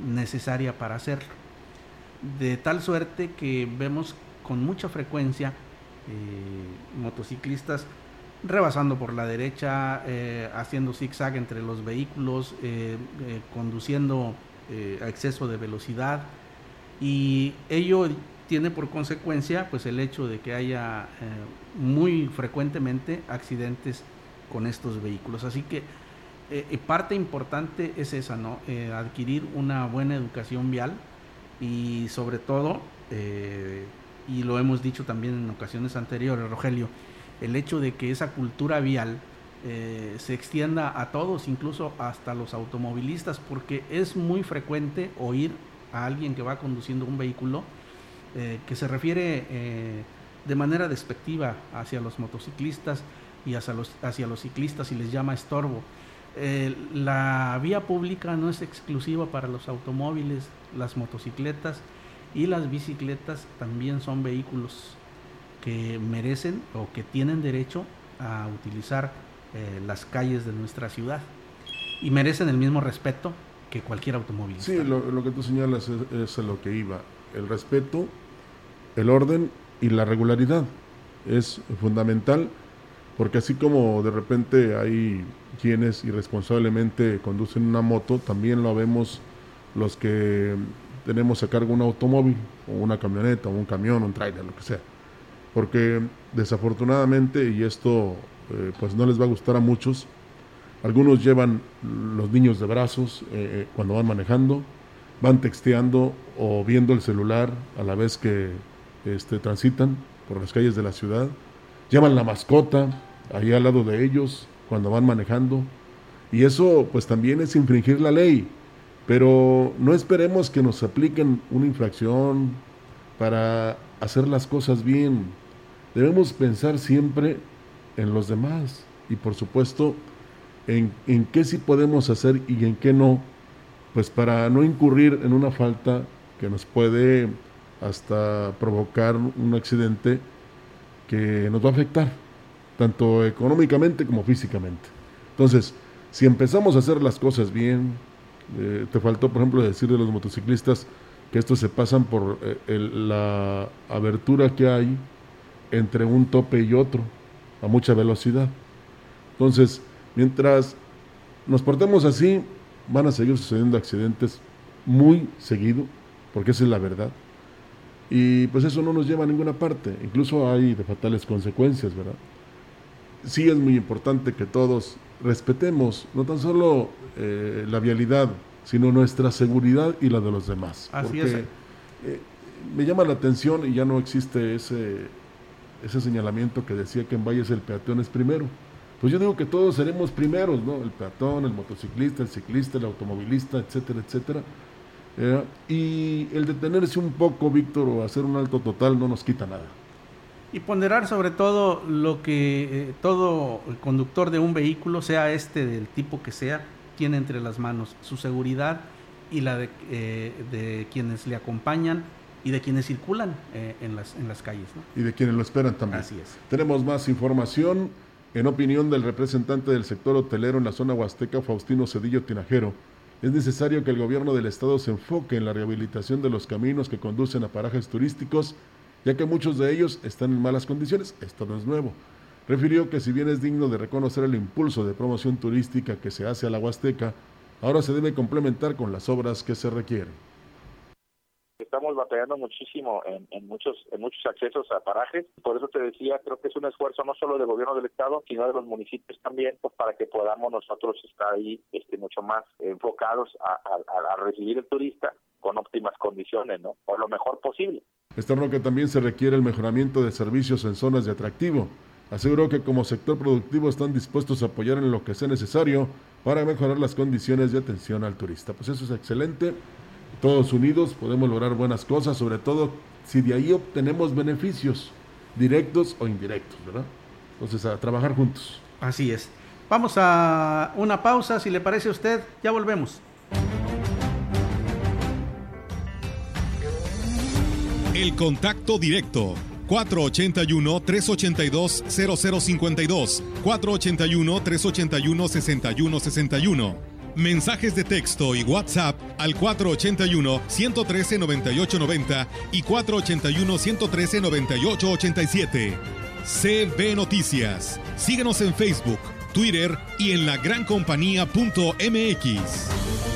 necesaria para hacerlo. De tal suerte que vemos con mucha frecuencia motociclistas rebasando por la derecha, haciendo zigzag entre los vehículos, conduciendo a exceso de velocidad, y ello tiene por consecuencia pues el hecho de que haya eh, muy frecuentemente accidentes con estos vehículos. Así que eh, parte importante es esa, ¿no? Eh, adquirir una buena educación vial y sobre todo, y lo hemos dicho también en ocasiones anteriores, Rogelio, el hecho de que esa cultura vial se extienda a todos, incluso hasta los automovilistas, porque es muy frecuente oír a alguien que va conduciendo un vehículo eh, que se refiere eh, de manera despectiva hacia los motociclistas y hacia los, hacia los ciclistas y les llama estorbo. Eh, la vía pública no es exclusiva para los automóviles, las motocicletas y las bicicletas también son vehículos que merecen o que tienen derecho a utilizar las calles de nuestra ciudad y merecen el mismo respeto que cualquier automóvil. Sí, lo, que tú señalas es, es, lo que iba. El respeto, el orden y la regularidad es fundamental porque así como de repente hay quienes irresponsablemente conducen una moto, también lo vemos los que tenemos a cargo un automóvil o una camioneta o un camión, un trailer, lo que sea. Porque desafortunadamente, y esto eh, pues no les va a gustar a muchos, algunos llevan los niños de brazos eh, eh, cuando van manejando, van texteando o viendo el celular a la vez que este, transitan por las calles de la ciudad, llevan la mascota ahí al lado de ellos cuando van manejando, y eso pues también es infringir la ley, pero no esperemos que nos apliquen una infracción para hacer las cosas bien. Debemos pensar siempre en los demás y por supuesto en, qué sí podemos hacer y en qué no, pues para no incurrir en una falta que nos puede hasta provocar un accidente que nos va a afectar, tanto económicamente como físicamente. Entonces, si empezamos a hacer las cosas bien, eh, te faltó, por ejemplo, decir de los motociclistas que estos se pasan por eh, la abertura que hay entre un tope y otro a mucha velocidad. Entonces, mientras nos portemos así, van a seguir sucediendo accidentes muy seguido, porque esa es la verdad. Y pues eso no nos lleva a ninguna parte, incluso hay de fatales consecuencias, ¿verdad? Sí es muy importante que todos respetemos no tan solo eh, la vialidad, sino nuestra seguridad y la de los demás. Así es. Eh, me llama la atención y ya no existe ese, ese señalamiento que decía que en Valles el peatón es primero. Pues yo digo que todos seremos primeros, ¿no? El peatón, el motociclista, el ciclista, el automovilista, etcétera, etcétera. Eh, y el detenerse un poco, Víctor, o hacer un alto total no nos quita nada. Y ponderar sobre todo lo que eh, todo conductor de un vehículo, sea este del tipo que sea, tiene entre las manos su seguridad y la de, eh, de quienes le acompañan y de quienes circulan en, las, en las calles. Y de quienes lo esperan también. Así es. Tenemos más información. En opinión del representante del sector hotelero en la zona huasteca, Faustino Cedillo Tinajero, es necesario que el gobierno del estado se enfoque en la rehabilitación de los caminos que conducen a parajes turísticos, ya que muchos de ellos están en malas condiciones. Esto no es nuevo. Refirió que si bien es digno de reconocer el impulso de promoción turística que se hace a la Huasteca, ahora se debe complementar con las obras que se requieren estamos batallando muchísimo en, en, muchos en muchos accesos a parajes. Por eso te decía, creo que es un esfuerzo no solo del gobierno del estado, sino de los municipios también, pues para que podamos nosotros estar ahí este, mucho más enfocados a, a, a recibir el turista con óptimas condiciones, ¿no? O lo mejor posible. Externo que también se requiere el mejoramiento de servicios en zonas de atractivo. Aseguró que como sector productivo están dispuestos a apoyar en lo que sea necesario para mejorar las condiciones de atención al turista. Pues eso es excelente todos unidos podemos lograr buenas cosas, sobre todo si de ahí obtenemos beneficios directos o indirectos, ¿verdad? Entonces, a trabajar juntos. Así es. Vamos a una pausa, si le parece a usted, ya volvemos. El contacto directo 481-382-0052, 481-381-6161. Mensajes de texto y WhatsApp al 481-113-9890 y 481-113-9887. CB Noticias. Síguenos en Facebook, Twitter y en lagrancompañía.mx.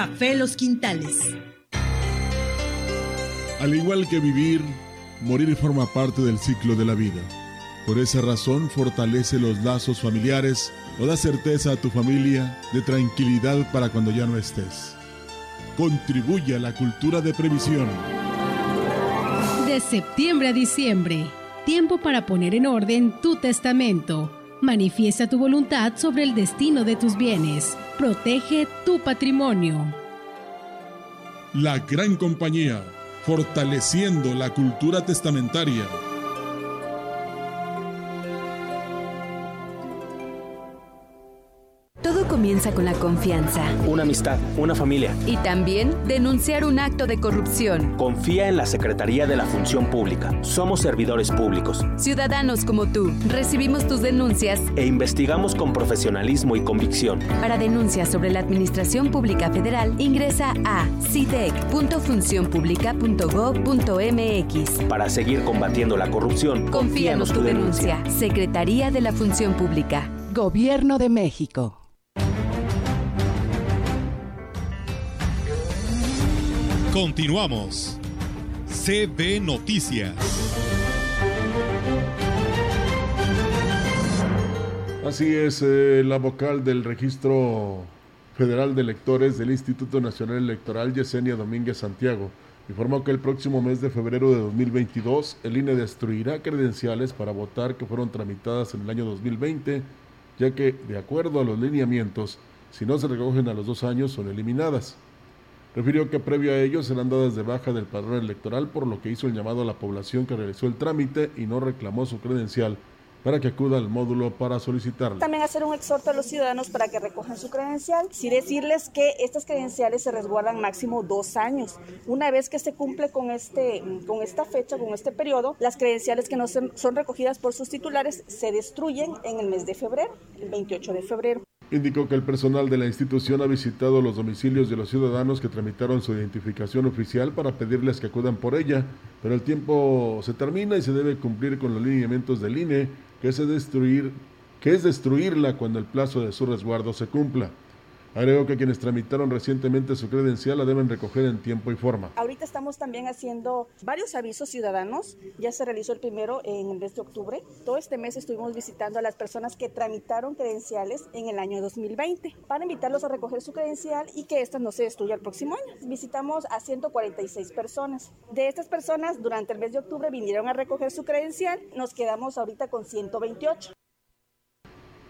Los Quintales. Al igual que vivir, morir forma parte del ciclo de la vida. Por esa razón fortalece los lazos familiares o da certeza a tu familia de tranquilidad para cuando ya no estés. Contribuye a la cultura de previsión. De septiembre a diciembre, tiempo para poner en orden tu testamento. Manifiesta tu voluntad sobre el destino de tus bienes. Protege tu patrimonio. La Gran Compañía, fortaleciendo la cultura testamentaria. Comienza con la confianza. Una amistad, una familia. Y también denunciar un acto de corrupción. Confía en la Secretaría de la Función Pública. Somos servidores públicos. Ciudadanos como tú, recibimos tus denuncias e investigamos con profesionalismo y convicción. Para denuncias sobre la Administración Pública Federal, ingresa a cidec.funcionpublica.gov.mx. Para seguir combatiendo la corrupción, confíanos tu denuncia. Secretaría de la Función Pública. Gobierno de México. Continuamos. CB Noticias. Así es, eh, la vocal del Registro Federal de Electores del Instituto Nacional Electoral, Yesenia Domínguez Santiago, informó que el próximo mes de febrero de 2022 el INE destruirá credenciales para votar que fueron tramitadas en el año 2020, ya que, de acuerdo a los lineamientos, si no se recogen a los dos años, son eliminadas. Refirió que previo a ello serán dadas de baja del padrón electoral, por lo que hizo el llamado a la población que realizó el trámite y no reclamó su credencial para que acuda al módulo para solicitarla. También hacer un exhorto a los ciudadanos para que recojan su credencial. Sí decirles que estas credenciales se resguardan máximo dos años. Una vez que se cumple con, este, con esta fecha, con este periodo, las credenciales que no son recogidas por sus titulares se destruyen en el mes de febrero, el 28 de febrero. Indicó que el personal de la institución ha visitado los domicilios de los ciudadanos que tramitaron su identificación oficial para pedirles que acudan por ella, pero el tiempo se termina y se debe cumplir con los lineamientos del INE, que es, destruir, que es destruirla cuando el plazo de su resguardo se cumpla. Agregó que quienes tramitaron recientemente su credencial la deben recoger en tiempo y forma. Ahorita estamos también haciendo varios avisos ciudadanos. Ya se realizó el primero en el mes de octubre. Todo este mes estuvimos visitando a las personas que tramitaron credenciales en el año 2020 para invitarlos a recoger su credencial y que esta no se destruya el próximo año. Visitamos a 146 personas. De estas personas, durante el mes de octubre vinieron a recoger su credencial. Nos quedamos ahorita con 128.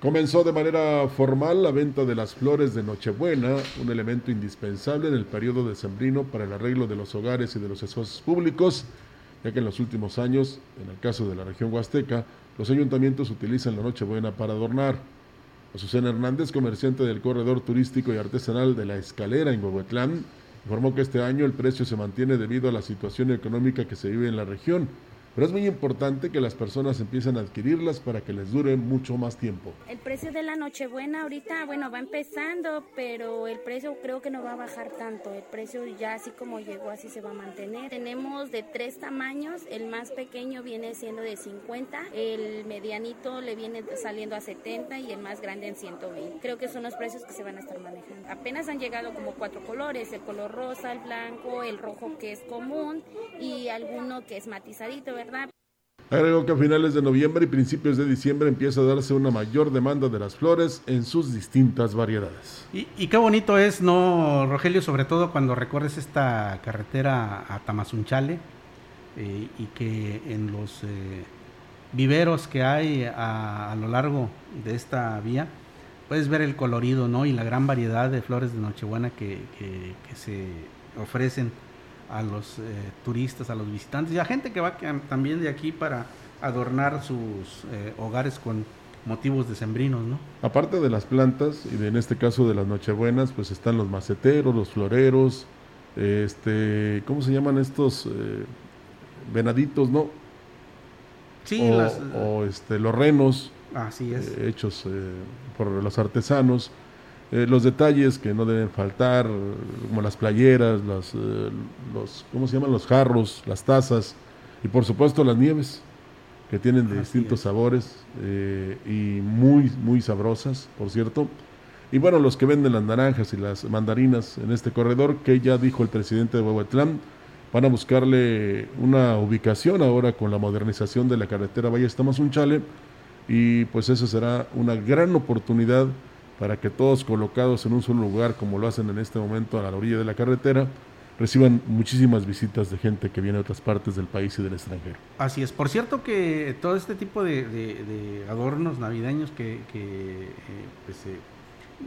Comenzó de manera formal la venta de las flores de Nochebuena, un elemento indispensable en el periodo decembrino para el arreglo de los hogares y de los espacios públicos, ya que en los últimos años, en el caso de la región huasteca, los ayuntamientos utilizan la Nochebuena para adornar. Azucena Hernández, comerciante del corredor turístico y artesanal de La Escalera en Huehuetlán, informó que este año el precio se mantiene debido a la situación económica que se vive en la región pero es muy importante que las personas empiecen a adquirirlas para que les dure mucho más tiempo. El precio de la Nochebuena ahorita, bueno, va empezando, pero el precio creo que no va a bajar tanto. El precio ya así como llegó, así se va a mantener. Tenemos de tres tamaños, el más pequeño viene siendo de 50, el medianito le viene saliendo a 70 y el más grande en 120. Creo que son los precios que se van a estar manejando. Apenas han llegado como cuatro colores, el color rosa, el blanco, el rojo que es común y alguno que es matizadito, Agregó que a finales de noviembre y principios de diciembre empieza a darse una mayor demanda de las flores en sus distintas variedades. Y, qué bonito es, ¿no, Rogelio? Sobre todo cuando recorres esta carretera a Tamazunchale eh, y que en los eh, viveros que hay a, lo largo de esta vía puedes ver el colorido, ¿no? Y la gran variedad de flores de Nochebuena que se ofrecen a los eh, turistas, a los visitantes y a gente que va también de aquí para adornar sus eh, hogares con motivos decembrinos, ¿no? Aparte de las plantas y en este caso de las nochebuenas, pues están los maceteros, los floreros, este, ¿cómo se llaman estos eh, venaditos, no? Sí, o, este, los renos, así es. hechos por los artesanos. Eh, los detalles que no deben faltar, como las playeras, las, eh, los, ¿cómo se llaman? Los jarros, las tazas y por supuesto las nieves, que tienen de distintos sabores eh, y muy, muy sabrosas, por cierto. Y bueno, los que venden las naranjas y las mandarinas en este corredor, que ya dijo el presidente de Huehuetlán, van a buscarle una ubicación ahora con la modernización de la carretera Valle Tamazunchale y pues eso será una gran oportunidad para que todos colocados en un solo lugar, como lo hacen en este momento a la orilla de la carretera, reciban muchísimas visitas de gente que viene de otras partes del país y del extranjero. Así es. Por cierto que todo este tipo de, adornos navideños que, eh, pues,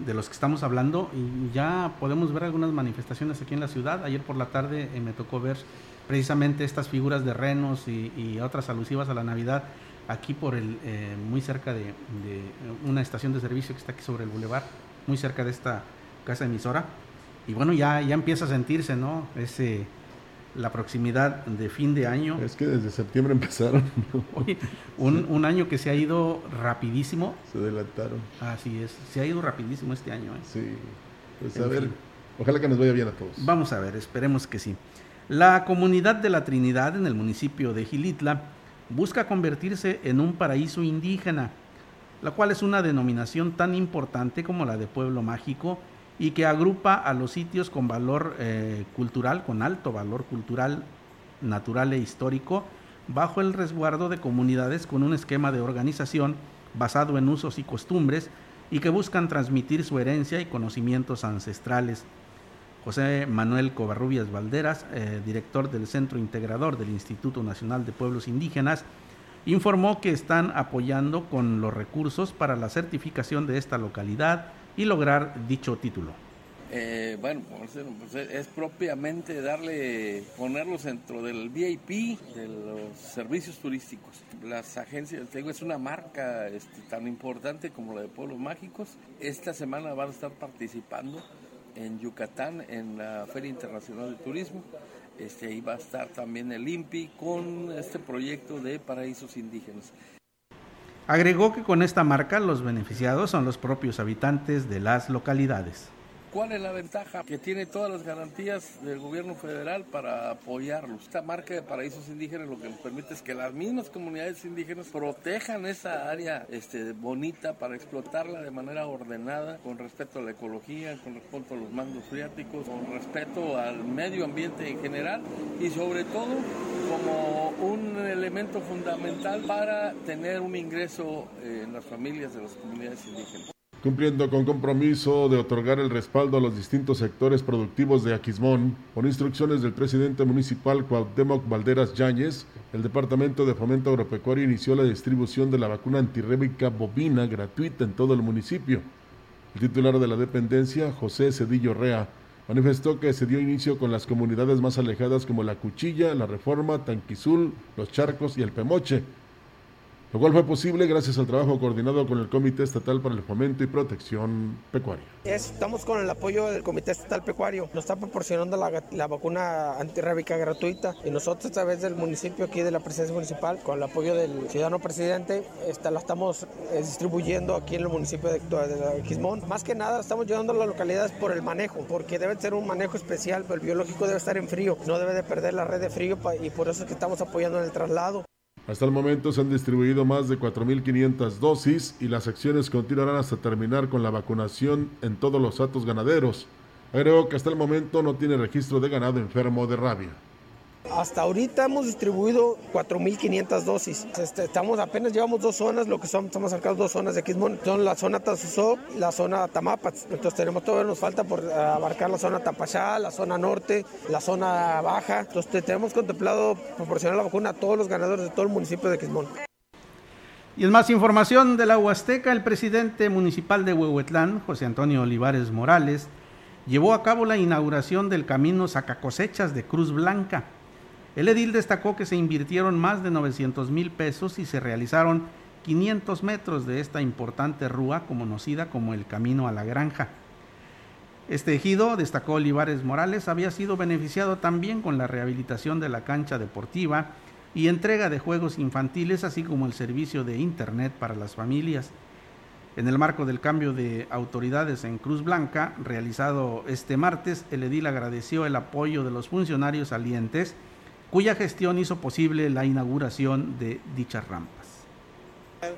de los que estamos hablando y ya podemos ver algunas manifestaciones aquí en la ciudad. Ayer por la tarde eh, me tocó ver precisamente estas figuras de renos y, otras alusivas a la Navidad aquí por el eh, muy cerca de, una estación de servicio que está aquí sobre el bulevar, muy cerca de esta casa emisora. Y bueno, ya, ya empieza a sentirse, ¿no? Ese la proximidad de fin de año. Es que desde septiembre empezaron. <laughs> Oye, un, año que se ha ido rapidísimo. Se adelantaron. Así es, se ha ido rapidísimo este año. ¿eh? Sí, pues a ver, ojalá que nos vaya bien a todos. Vamos a ver, esperemos que sí. La comunidad de la Trinidad en el municipio de Gilitla busca convertirse en un paraíso indígena, la cual es una denominación tan importante como la de pueblo mágico y que agrupa a los sitios con valor eh, cultural, con alto valor cultural, natural e histórico, bajo el resguardo de comunidades con un esquema de organización basado en usos y costumbres y que buscan transmitir su herencia y conocimientos ancestrales. José Manuel Covarrubias Valderas, eh, director del Centro Integrador del Instituto Nacional de Pueblos Indígenas, informó que están apoyando con los recursos para la certificación de esta localidad, y lograr dicho título. Eh, bueno, pues es propiamente darle, ponerlos dentro del VIP, de los servicios turísticos. Las agencias, tengo es una marca este, tan importante como la de Pueblos Mágicos. Esta semana van a estar participando en Yucatán en la Feria Internacional de Turismo. Este, ahí va a estar también el INPI con este proyecto de paraísos indígenas. Agregó que con esta marca los beneficiados son los propios habitantes de las localidades. ¿Cuál es la ventaja? Que tiene todas las garantías del gobierno federal para apoyarlos. Esta marca de paraísos indígenas lo que nos permite es que las mismas comunidades indígenas protejan esa área este, bonita para explotarla de manera ordenada, con respeto a la ecología, con respeto a los mandos freáticos, con respeto al medio ambiente en general y sobre todo como un elemento fundamental para tener un ingreso en las familias de las comunidades indígenas cumpliendo con compromiso de otorgar el respaldo a los distintos sectores productivos de Aquismón, con instrucciones del presidente municipal Cuauhtémoc Valderas Yáñez, el Departamento de Fomento Agropecuario inició la distribución de la vacuna antirrébica bovina gratuita en todo el municipio. El titular de la dependencia, José Cedillo Rea, manifestó que se dio inicio con las comunidades más alejadas como La Cuchilla, La Reforma, Tanquizul, Los Charcos y El Pemoche, lo cual fue posible gracias al trabajo coordinado con el Comité Estatal para el Fomento y Protección Pecuaria. Estamos con el apoyo del Comité Estatal Pecuario, nos está proporcionando la, vacuna antirrábica gratuita y nosotros a través del municipio aquí de la presidencia municipal, con el apoyo del ciudadano presidente, esta, la estamos eh, distribuyendo aquí en el municipio de, de, Quismón. Más que nada estamos llevando a las localidades por el manejo, porque debe ser un manejo especial, el biológico debe estar en frío, no debe de perder la red de frío y por eso es que estamos apoyando en el traslado. Hasta el momento se han distribuido más de 4.500 dosis y las acciones continuarán hasta terminar con la vacunación en todos los atos ganaderos. Agregó que hasta el momento no tiene registro de ganado enfermo de rabia. Hasta ahorita hemos distribuido 4.500 dosis. Este, estamos apenas llevamos dos zonas, lo que son, estamos sacando dos zonas de Quismón. Son la zona Tazuzó, la zona Tamapats. Entonces tenemos todavía nos falta por abarcar la zona Tapachá, la zona norte, la zona baja. Entonces tenemos contemplado proporcionar la vacuna a todos los ganadores de todo el municipio de Quismón. Y en más información de la Huasteca, el presidente municipal de Huehuetlán, José Antonio Olivares Morales, llevó a cabo la inauguración del camino Sacacosechas de Cruz Blanca el edil destacó que se invirtieron más de 900 mil pesos y se realizaron 500 metros de esta importante rúa conocida como el Camino a la Granja. Este ejido, destacó Olivares Morales, había sido beneficiado también con la rehabilitación de la cancha deportiva y entrega de juegos infantiles, así como el servicio de Internet para las familias. En el marco del cambio de autoridades en Cruz Blanca, realizado este martes, el edil agradeció el apoyo de los funcionarios salientes cuya gestión hizo posible la inauguración de dichas rampas.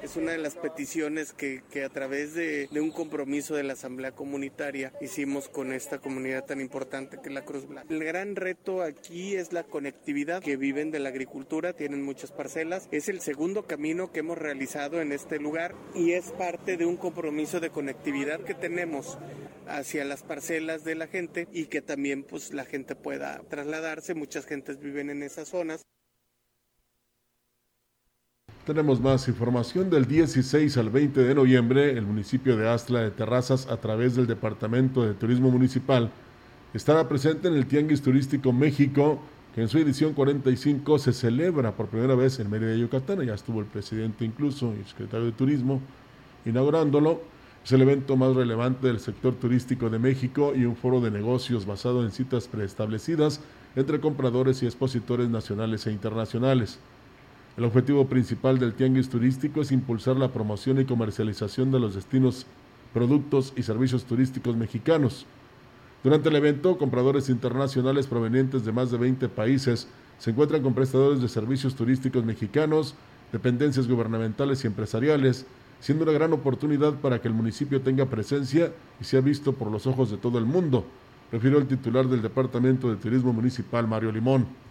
Es una de las peticiones que, a través de, un compromiso de la Asamblea Comunitaria hicimos con esta comunidad tan importante que es la Cruz Blanca. El gran reto aquí es la conectividad, que viven de la agricultura, tienen muchas parcelas. Es el segundo camino que hemos realizado en este lugar y es parte de un compromiso de conectividad que tenemos hacia las parcelas de la gente y que también pues la gente pueda trasladarse. Muchas gentes viven en esas zonas. Tenemos más información del 16 al 20 de noviembre. El municipio de Astla de Terrazas, a través del Departamento de Turismo Municipal, estará presente en el Tianguis Turístico México, que en su edición 45 se celebra por primera vez en Mérida, Yucatán. Ya estuvo el presidente incluso y el secretario de Turismo inaugurándolo. Es el evento más relevante del sector turístico de México y un foro de negocios basado en citas preestablecidas entre compradores y expositores nacionales e internacionales. El objetivo principal del tianguis turístico es impulsar la promoción y comercialización de los destinos, productos y servicios turísticos mexicanos. Durante el evento, compradores internacionales provenientes de más de 20 países se encuentran con prestadores de servicios turísticos mexicanos, dependencias gubernamentales y empresariales, siendo una gran oportunidad para que el municipio tenga presencia y sea visto por los ojos de todo el mundo, refirió el titular del Departamento de Turismo Municipal, Mario Limón.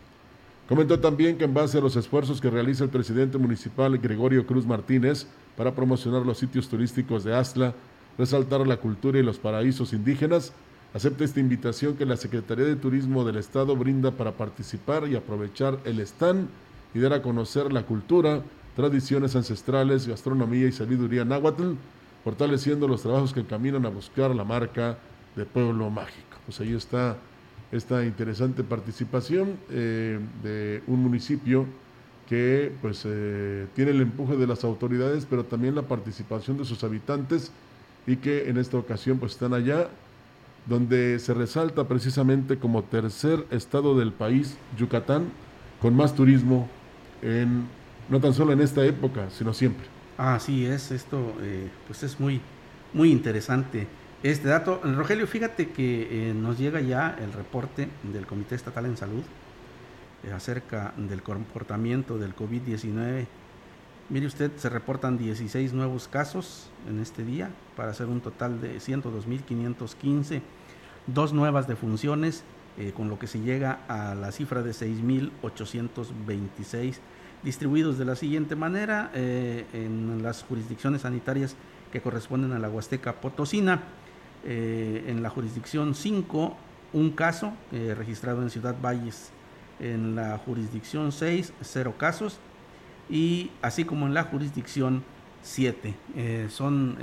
Comentó también que en base a los esfuerzos que realiza el presidente municipal Gregorio Cruz Martínez para promocionar los sitios turísticos de Astla, resaltar la cultura y los paraísos indígenas, acepta esta invitación que la Secretaría de Turismo del Estado brinda para participar y aprovechar el stand y dar a conocer la cultura, tradiciones ancestrales, gastronomía y sabiduría náhuatl, fortaleciendo los trabajos que caminan a buscar la marca de Pueblo Mágico. Pues ahí está esta interesante participación eh, de un municipio que pues eh, tiene el empuje de las autoridades, pero también la participación de sus habitantes y que en esta ocasión pues están allá, donde se resalta precisamente como tercer estado del país, Yucatán, con más turismo en no tan solo en esta época, sino siempre. Así es, esto eh, pues es muy muy interesante este dato. Rogelio, fíjate que eh, nos llega ya el reporte del Comité Estatal en Salud eh, acerca del comportamiento del COVID-19. Mire usted, se reportan 16 nuevos casos en este día para hacer un total de 102.515, dos nuevas defunciones, eh, con lo que se llega a la cifra de 6.826 distribuidos de la siguiente manera en las jurisdicciones sanitarias que corresponden a la Huasteca Potosina. Eh, en la jurisdicción 5 un caso eh, registrado en Ciudad Valles, en la jurisdicción 6 cero casos y así como en la jurisdicción 7. Eh, son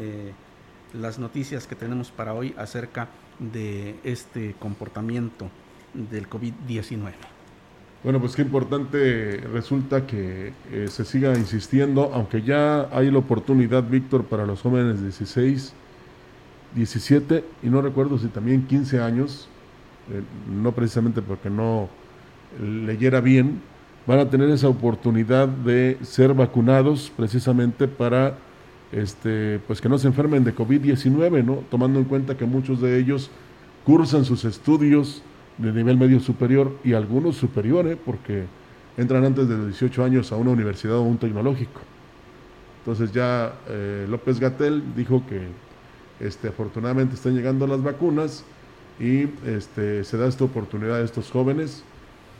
las noticias que tenemos para hoy acerca de este comportamiento del COVID-19. Bueno, pues qué importante resulta que se siga insistiendo, aunque ya hay la oportunidad, Víctor, para los jóvenes de 16 17 y no recuerdo si también 15 años, eh, no precisamente porque no leyera bien, van a tener esa oportunidad de ser vacunados precisamente para este, pues que no se enfermen de COVID-19, ¿no? tomando en cuenta que muchos de ellos cursan sus estudios de nivel medio superior y algunos superiores, porque entran antes de los 18 años a una universidad o un tecnológico. Entonces ya eh, López Gatel dijo que este, afortunadamente están llegando las vacunas y este, se da esta oportunidad a estos jóvenes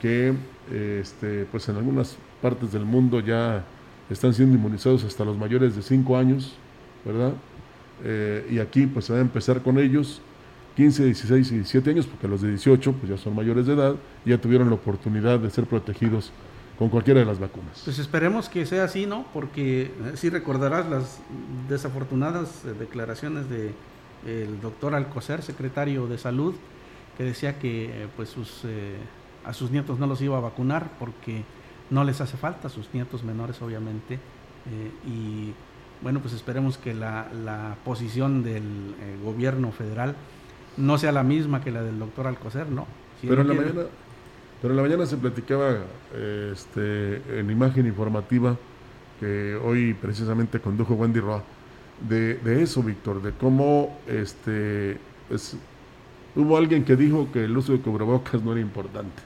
que este, pues en algunas partes del mundo ya están siendo inmunizados hasta los mayores de 5 años, ¿verdad? Eh, y aquí pues se va a empezar con ellos, 15, 16 y 17 años, porque los de 18 pues ya son mayores de edad ya tuvieron la oportunidad de ser protegidos con cualquiera de las vacunas. Pues esperemos que sea así, ¿no? Porque eh, sí recordarás las desafortunadas eh, declaraciones de el doctor Alcocer, secretario de Salud, que decía que eh, pues sus, a sus nietos no los iba a vacunar porque no les hace falta, sus nietos menores obviamente, y bueno, pues esperemos que la, la posición del gobierno federal no sea la misma que la del doctor Alcocer, ¿no? Pero en la mañana pero en la mañana se platicaba este, en imagen informativa que hoy precisamente condujo Wendy Roa, de, eso, Víctor, de cómo este, hubo alguien que dijo que el uso de cubrebocas no era importante,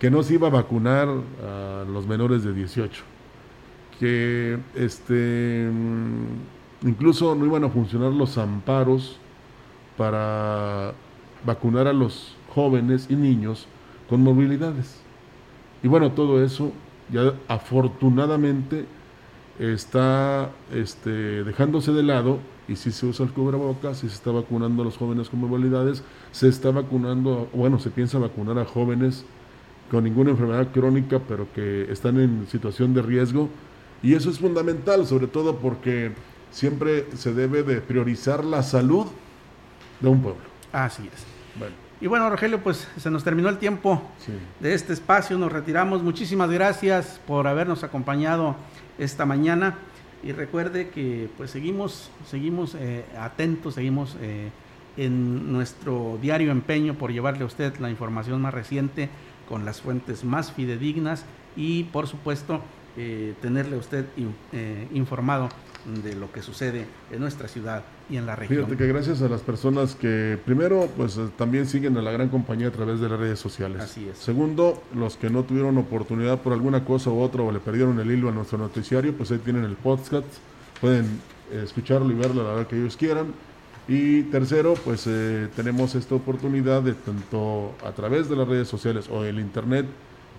que no se iba a vacunar a los menores de 18, que este, incluso no iban a funcionar los amparos para vacunar a los jóvenes y niños con movilidades. Y bueno, todo eso ya afortunadamente está este, dejándose de lado y si se usa el cubrebocas, si se está vacunando a los jóvenes con movilidades, se está vacunando, bueno, se piensa vacunar a jóvenes con ninguna enfermedad crónica, pero que están en situación de riesgo Y eso es fundamental, sobre todo porque siempre se debe de priorizar la salud de un pueblo. Así es. Y bueno, Rogelio, pues se nos terminó el tiempo de este espacio, nos retiramos. Muchísimas gracias por habernos acompañado esta mañana. Y recuerde que pues seguimos, seguimos eh, atentos, seguimos eh, en nuestro diario empeño por llevarle a usted la información más reciente con las fuentes más fidedignas y por supuesto eh, tenerle a usted informado de lo que sucede en nuestra ciudad y en la región. Fíjate que gracias a las personas que primero pues eh, también siguen a la gran compañía a través de las redes sociales. Así es. Segundo, los que no tuvieron oportunidad por alguna cosa u otra o le perdieron el hilo a nuestro noticiario, pues ahí tienen el podcast, pueden eh, escucharlo y verlo a la hora que ellos quieran. Y tercero, pues eh, tenemos esta oportunidad de tanto a través de las redes sociales o el internet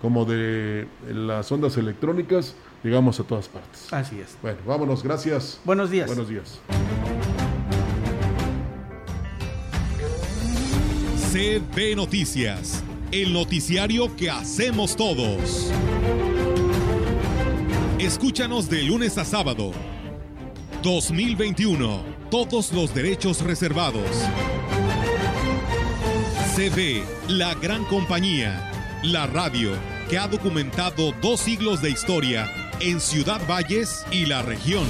como de las ondas electrónicas, llegamos a todas partes. Así es. Bueno, vámonos, gracias. Buenos días. Buenos días. CB Noticias, el noticiario que hacemos todos. Escúchanos de lunes a sábado. 2021. Todos los derechos reservados. CB, la gran compañía. La radio que ha documentado dos siglos de historia en Ciudad Valles y la región.